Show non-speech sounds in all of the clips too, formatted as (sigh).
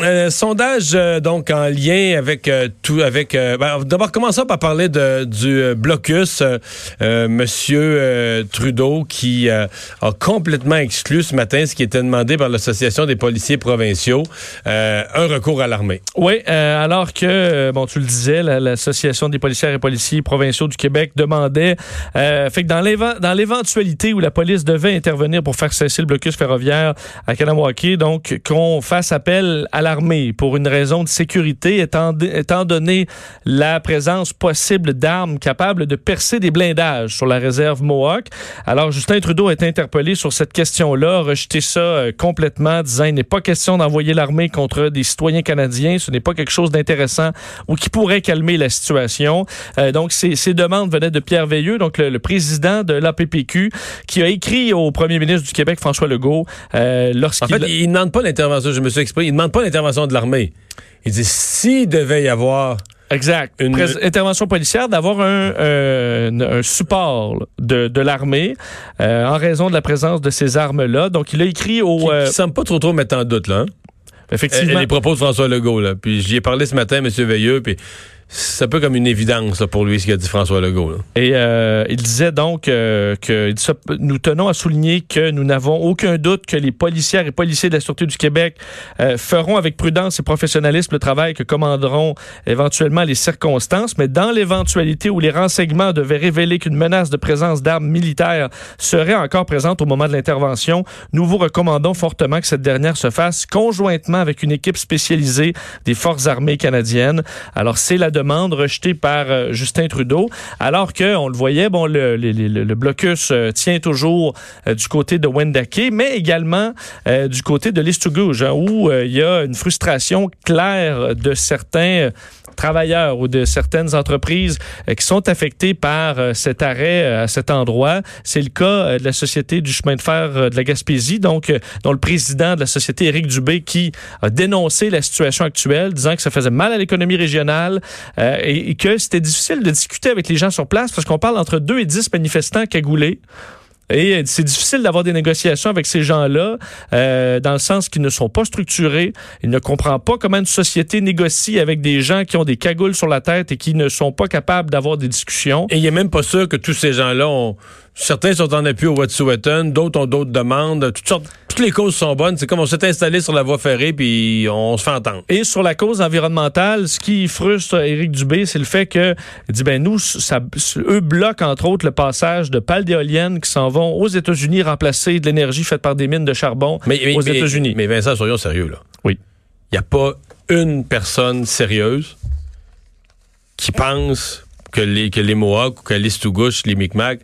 Euh, sondage euh, donc en lien avec euh, tout, avec. Ben, D'abord, commençons par parler de, du blocus. Monsieur Trudeau qui a complètement exclu ce matin ce qui était demandé par l'association des policiers provinciaux, un recours à l'armée. Oui, alors que bon, tu le disais, l'association des policières et policiers provinciaux du Québec demandait, fait que dans l'éventualité où la police devait intervenir pour faire cesser le blocus ferroviaire à Kanawake, donc qu'on fasse appel à l'armée pour une raison de sécurité, étant, étant donné la présence possible d'armes capables de percer des blindages sur la réserve Mohawk. Alors, Justin Trudeau est interpellé sur cette question-là, rejeté ça euh, complètement, disant il n'est pas question d'envoyer l'armée contre des citoyens canadiens, ce n'est pas quelque chose d'intéressant ou qui pourrait calmer la situation. Euh, donc, ces, demandes venaient de Pierre Veilleux, donc le, président de l'APPQ, qui a écrit au premier ministre du Québec, François Legault, euh, lorsqu'il... En fait, il ne demande pas l'intervention, je me suis exprimé, il ne demande pas l'intervention de l'armée. Il dit s'il devait y avoir Exact. Une intervention policière, d'avoir un, euh, un, support de, de l'armée euh, en raison de la présence de ces armes-là. Donc, il a écrit au... Qui, euh, semble pas trop trop mettre en doute, là. Hein? Effectivement. les propos de François Legault, là. Puis j'y ai parlé ce matin, M. Veilleux, puis c'est un peu comme une évidence pour lui ce qu'a dit François Legault. Et euh, il disait donc euh, que nous tenons à souligner que nous n'avons aucun doute que les policières et policiers de la Sûreté du Québec euh, feront avec prudence et professionnalisme le travail que commanderont éventuellement les circonstances, mais dans l'éventualité où les renseignements devaient révéler qu'une menace de présence d'armes militaires serait encore présente au moment de l'intervention, nous vous recommandons fortement que cette dernière se fasse conjointement avec une équipe spécialisée des forces armées canadiennes. Alors c'est la demande rejetée par euh, Justin Trudeau, alors que on le voyait, bon, le, le, blocus euh, tient toujours euh, du côté de Wendake, mais également du côté de l'Istugouge, hein, où il y a une frustration claire de certains travailleurs ou de certaines entreprises qui sont affectées par cet arrêt à cet endroit. C'est le cas de la Société du chemin de fer de la Gaspésie, donc dont le président de la société, Éric Dubé, qui a dénoncé la situation actuelle, disant que ça faisait mal à l'économie régionale, euh, et, que c'était difficile de discuter avec les gens sur place parce qu'on parle entre 2 et 10 manifestants cagoulés. Et c'est difficile d'avoir des négociations avec ces gens-là, euh, dans le sens qu'ils ne sont pas structurés. Ils ne comprennent pas comment une société négocie avec des gens qui ont des cagoules sur la tête et qui ne sont pas capables d'avoir des discussions. Et il n'est même pas sûr que tous ces gens-là ont Certains sont en appui au Wet'suwet'en, d'autres ont d'autres demandes. Toutes sortes, toutes les causes sont bonnes. C'est comme on s'est installé sur la voie ferrée puis on se fait entendre. Et sur la cause environnementale, ce qui frustre Éric Dubé, c'est le fait que il dit ben nous, ça, eux bloquent entre autres le passage de pales d'éoliennes qui s'en vont aux États-Unis remplacer de l'énergie faite par des mines de charbon aux États-Unis. Mais, Vincent, soyons sérieux là. Oui. Il n'y a pas une personne sérieuse qui pense que les que les Mohawks ou que les Stugouches, les Micmacs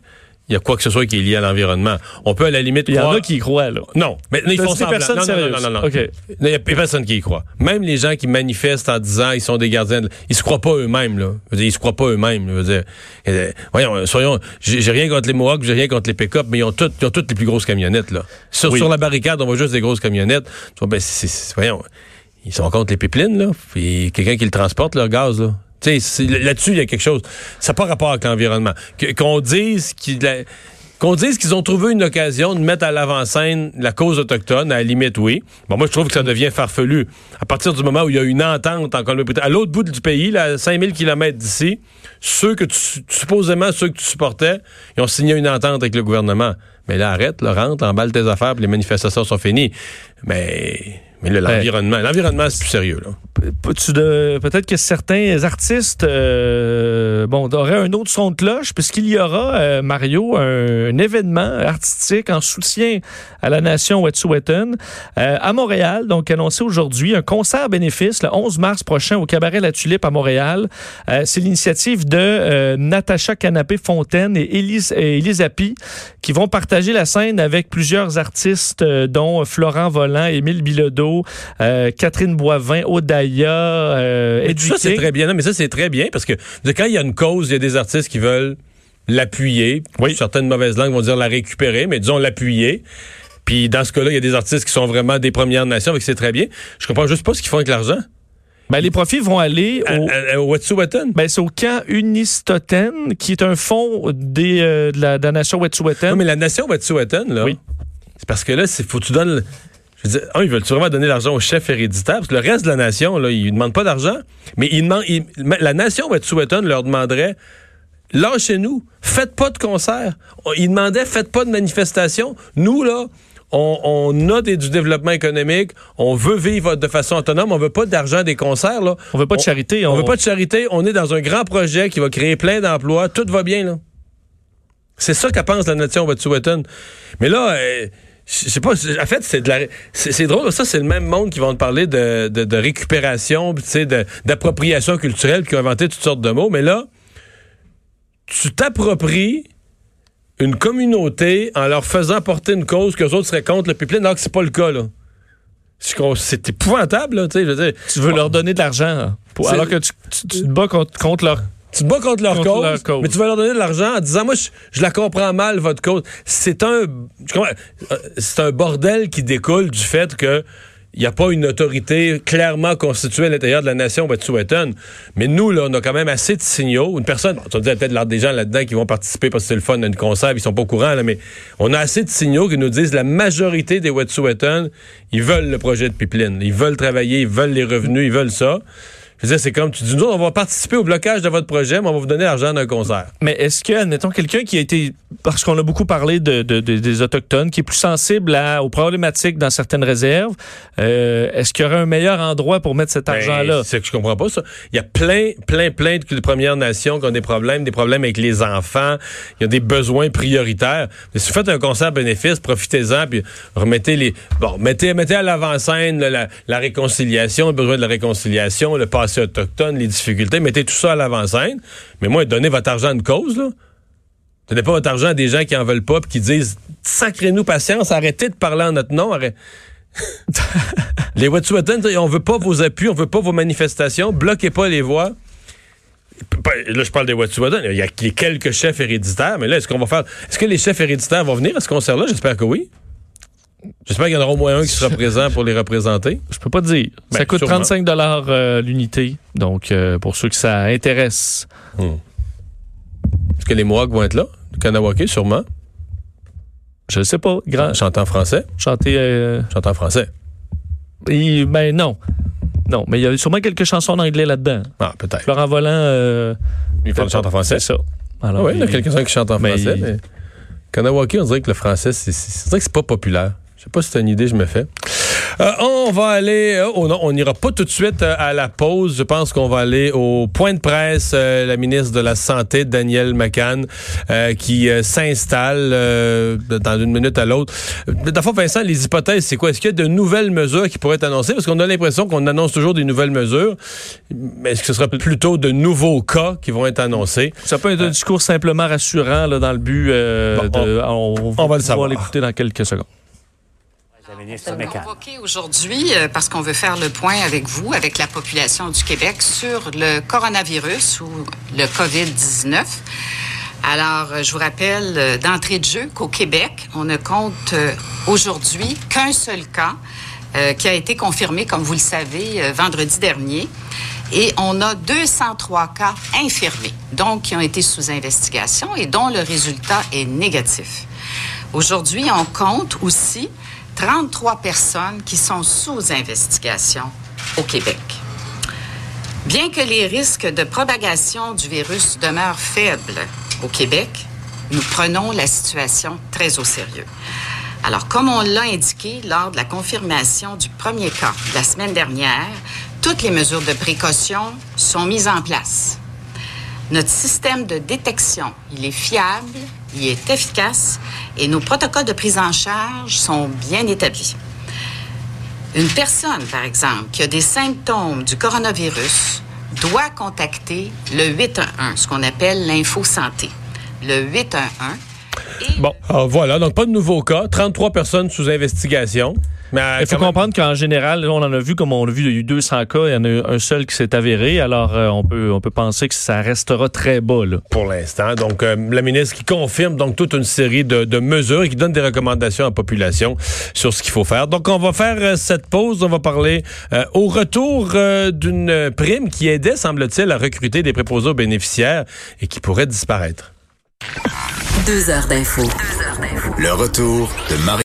il y a quoi que ce soit qui est lié à l'environnement. On peut à la limite Il y en a qui y croient, là. Non, mais ils font semblant. Personne non, non, non, non, non, Il n'y a personne qui y croit. Même les gens qui manifestent en disant ils sont des gardiens, de... ils se croient pas eux-mêmes, là. Je veux dire, ils se croient pas eux-mêmes. Je veux dire, euh, voyons, soyons, j'ai rien contre les Mohawks, j'ai rien contre les pick-up, mais ils ont toutes, ils ont toutes les plus grosses camionnettes, là. Sur, sur la barricade, on voit juste des grosses camionnettes. Ben, voyons, ils sont contre les pipelines, là. Puis quelqu'un qui le transporte, leur gaz, là. Là-dessus, il y a quelque chose. Ça n'a pas rapport avec l'environnement. Qu'on dise qu'on dise qu'ils ont trouvé une occasion de mettre à l'avant-scène la cause autochtone, à la limite, oui. Bon, moi, je trouve que ça devient farfelu. À partir du moment où il y a une entente en Colombie-Britannique, à l'autre bout du pays, là, à 5000 km d'ici, ceux que tu, supposément ceux que tu supportais, ils ont signé une entente avec le gouvernement. Mais là, arrête, là, rentre, emballe tes affaires, puis les manifestations sont finies. Mais mais ben, l'environnement, l'environnement, c'est plus sérieux. Peut-être que certains artistes euh, bon, auraient un autre son de cloche, puisqu'il y aura, euh, Mario, un, événement artistique en soutien à la nation Wet'suwet'en euh, à Montréal, donc annoncé aujourd'hui, un concert bénéfice le 11 mars prochain au Cabaret La Tulipe à Montréal. c'est l'initiative de Natacha Canapé-Fontaine et Elise, Api qui vont partager la scène avec plusieurs artistes, dont Florent Volant, Émile Bilodeau, euh, Catherine Boivin, Odaya, euh, Ça, c'est très bien. Non, mais ça, c'est très bien parce que quand il y a une cause, il y a des artistes qui veulent l'appuyer. Oui. Certaines mauvaises langues vont dire la récupérer, mais disons l'appuyer. Puis dans ce cas-là, il y a des artistes qui sont vraiment des Premières Nations, avec c'est très bien. Je comprends juste pas ce qu'ils font avec l'argent. Ben, les profits vont aller au, au Wet'suwet'en. Ben, c'est au camp Unistoten, qui est un fonds des, euh, de, la, nation Wet'suwet'en. Non, mais la nation Wet'suwet'en, là, oui. c'est parce que là, il faut que tu donnes Je veux dire, un, ils veulent vraiment donner l'argent au chef héréditaire, parce que le reste de la nation, là, ils ne demandent pas d'argent, mais ils demandent, ils- la nation Wet'suwet'en leur demanderait lâchez-nous, faites pas de concert. Ils demandaient, faites pas de manifestation. Nous, là, on, on a des- du développement économique, on veut vivre de façon autonome, on veut pas d'argent des concerts, là. On veut pas de charité. On veut pas de charité, on est dans un grand projet qui va créer plein d'emplois, tout va bien, là. C'est ça qu'a pense la nation Wet'suwet'en. Mais là, euh, je sais pas, en fait, c'est de la, c'est drôle, ça, c'est le même monde qui vont te parler de, de, de récupération, tu sais, d'appropriation culturelle, qui ont inventé toutes sortes de mots, mais là, tu t'appropries une communauté en leur faisant porter une cause que les autres seraient contre le pipeline, alors que c'est pas le cas, là. C'est épouvantable, là, tu sais, je veux dire. Tu veux leur donner de l'argent, alors que tu, tu- tu te bats contre, contre leur... Tu te bats contre leur, Contre cause, leur cause. mais tu vas leur donner de l'argent en disant moi je, je la comprends mal votre cause. C'est un euh, c'est un bordel qui découle du fait que il n'y a pas une autorité clairement constituée à l'intérieur de la nation Wet'suwet'en. Mais nous, là, on a quand même assez de signaux. Une personne, tu vas dire peut-être des gens là-dedans qui vont participer parce que c'est le fun d'une concert, ils sont pas au courant, là, mais on a assez de signaux qui nous disent la majorité des Wet'suwet'en, ils veulent le projet de pipeline. Ils veulent travailler, ils veulent les revenus, ils veulent ça. Je veux dire, c'est comme tu dis, nous, on va participer au blocage de votre projet, mais on va vous donner l'argent d'un concert. Mais est-ce que, admettons, quelqu'un qui a été, parce qu'on a beaucoup parlé de, de- de- des Autochtones, qui est plus sensible à- aux problématiques dans certaines réserves, euh, est-ce qu'il y aurait un meilleur endroit pour mettre cet Ben, argent-là? C'est que je comprends pas ça. Il y a plein, plein, plein de Premières Nations qui ont des problèmes, des problèmes avec les enfants. Il y a des besoins prioritaires. Mais si vous faites un concert bénéfice, profitez-en, puis remettez les. Bon, mettez, mettez à l'avant-scène la, la réconciliation, le besoin de la réconciliation, le passé autochtone, les difficultés. Mettez tout ça à l'avant-scène. Mais moi, donnez votre argent à une cause, là. Donnez pas votre argent à des gens qui en veulent pas, puis qui disent sacrez-nous patience, arrêtez de parler en notre nom. (laughs) les Wet'suwet'en, on veut pas vos appuis, on veut pas vos manifestations, bloquez pas les voies. Là, je parle des Wet'suwet'en. Il y a quelques chefs héréditaires, mais là, est-ce qu'on va faire. Est-ce que les chefs héréditaires vont venir à ce concert-là? J'espère que oui. J'espère qu'il y en aura au moins un qui sera (laughs) présent pour les représenter. Je peux pas te dire. ça Ben, coûte sûrement. 35 dollars l'unité. Donc, euh, pour ceux que ça intéresse. Est-ce que les Mohawks vont être là? Le Kanawake, sûrement. Je ne sais pas. Grand, Chantant français. chanter. euh, Chantant français. et- ben non. Non, mais il y a sûrement quelques chansons en anglais là-dedans. Ah, peut-être. Florent Volant. Euh, Ils font le chant en français. C'est ça. Ah Alors, oui, il y en a il- quelques-uns qui chantent en Mais français. il- Mais... Kanawake, on dirait que le français, c'est, c'est, on dirait que c'est pas populaire. Je sais pas si c'est une idée je me fais. Euh, on va aller. euh, Oh non, on n'ira pas tout de suite euh, à la pause. Je pense qu'on va aller au point de presse. euh, la ministre de la Santé, Danielle McCann, euh, qui s'installe dans une minute à l'autre. D'abord, Vincent, les hypothèses, c'est quoi? Est-ce qu'il y a de nouvelles mesures qui pourraient être annoncées? Parce qu'on a l'impression qu'on annonce toujours des nouvelles mesures. Mais est-ce que ce sera plutôt de nouveaux cas qui vont être annoncés? Ça peut être un discours simplement rassurant là, dans le but Bon, de. On, on va le savoir. l'écouter dans quelques secondes. Ministre convoqué aujourd'hui euh, parce qu'on veut faire le point avec vous, avec la population du Québec, sur le coronavirus ou le COVID-19. Alors, euh, je vous rappelle euh, d'entrée de jeu qu'au Québec, on ne compte aujourd'hui qu'un seul cas euh, qui a été confirmé, comme vous le savez, vendredi dernier. Et on a 203 cas infirmés, donc qui ont été sous investigation et dont le résultat est négatif. Aujourd'hui, on compte aussi 33 personnes qui sont sous investigation au Québec. Bien que les risques de propagation du virus demeurent faibles au Québec, nous prenons la situation très au sérieux. Alors, comme on l'a indiqué lors de la confirmation du premier cas la semaine dernière, toutes les mesures de précaution sont mises en place. Notre système de détection, il est fiable, il est efficace et nos protocoles de prise en charge sont bien établis. Une personne, par exemple, qui a des symptômes du coronavirus doit contacter le 811, ce qu'on appelle l'info santé. Le 811. Et Bon, alors voilà, donc pas de nouveaux cas, 33 personnes sous investigation. Mais euh, Il faut même- comprendre qu'en général, là, on en a vu, comme on l'a vu, il y a eu 200 cas, il y en a eu un seul qui s'est avéré. Alors, euh, on, peut, on peut penser que ça restera très bas. Là. pour l'instant. Donc, euh, la ministre qui confirme donc toute une série de, de mesures et qui donne des recommandations à la population sur ce qu'il faut faire. Donc, on va faire euh, cette pause. On va parler euh, au retour euh, d'une prime qui aidait, semble-t-il, à recruter des préposés aux bénéficiaires et qui pourrait disparaître. Deux heures d'info. Le retour de Marie